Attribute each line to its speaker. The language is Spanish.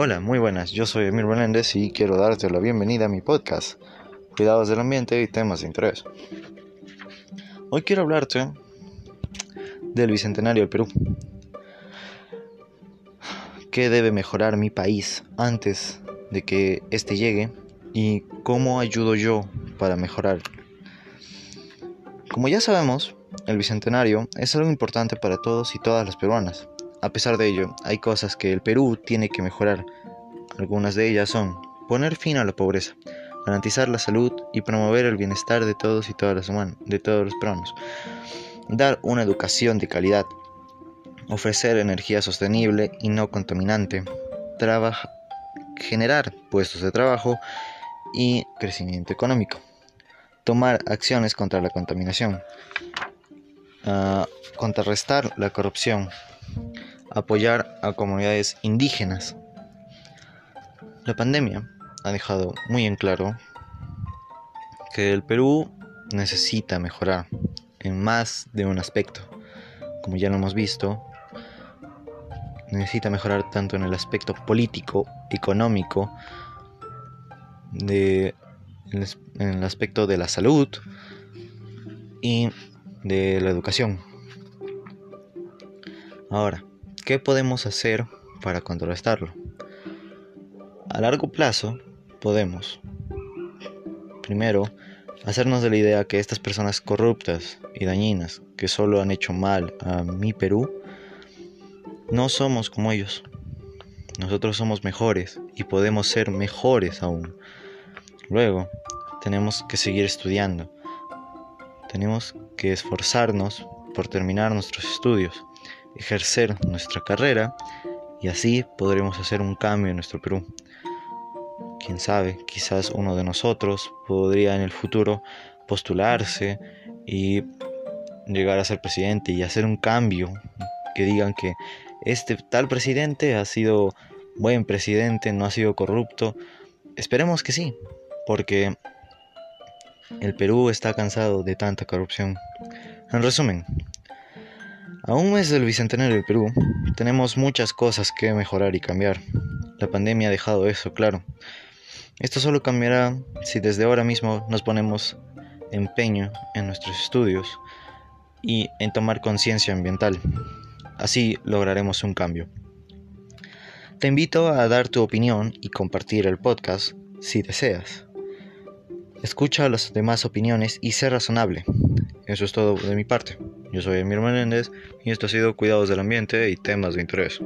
Speaker 1: Hola, muy buenas, yo soy Emir Menéndez y quiero darte la bienvenida a mi podcast, Cuidados del Ambiente y temas de interés. Hoy quiero hablarte del Bicentenario del Perú. ¿Qué debe mejorar mi país antes de que éste llegue? ¿Y cómo ayudo yo para mejorar? Como ya sabemos, el Bicentenario es algo importante para todos y todas las peruanas a pesar de ello, hay cosas que el Perú tiene que mejorar. Algunas de ellas son poner fin a la pobreza, garantizar la salud y promover el bienestar de todos y todas las humanas, de todos los peruanos, dar una educación de calidad, ofrecer energía sostenible y no contaminante, generar puestos de trabajo y crecimiento económico, tomar acciones contra la contaminación, uh, contrarrestar la corrupción, apoyar a comunidades indígenas. La pandemia ha dejado muy en claro que el Perú necesita mejorar en más de un aspecto. Como ya lo hemos visto, necesita mejorar tanto en el aspecto político, económico, en el aspecto de la salud y de la educación. Ahora, ¿qué podemos hacer para contrarrestarlo? A largo plazo, podemos, primero, hacernos de la idea que estas personas corruptas y dañinas que solo han hecho mal a mi Perú, no somos como ellos. Nosotros somos mejores y podemos ser mejores aún. Luego, tenemos que seguir estudiando. Tenemos que esforzarnos por terminar nuestros estudios ejercer nuestra carrera y así podremos hacer un cambio en nuestro Perú. Quién sabe, quizás uno de nosotros podría en el futuro postularse y llegar a ser presidente y hacer un cambio que digan que este tal presidente ha sido buen presidente, no ha sido corrupto. Esperemos que sí, porque el Perú está cansado de tanta corrupción. En resumen, a un mes del Bicentenario del Perú, tenemos muchas cosas que mejorar y cambiar. La pandemia ha dejado eso claro. Esto solo cambiará si desde ahora mismo nos ponemos empeño en nuestros estudios y en tomar conciencia ambiental. Así lograremos un cambio. Te invito a dar tu opinión y compartir el podcast si deseas. Escucha las demás opiniones y sé razonable. Eso es todo de mi parte. Yo soy Emir Menéndez y esto ha sido Cuidados del Ambiente y temas de interés.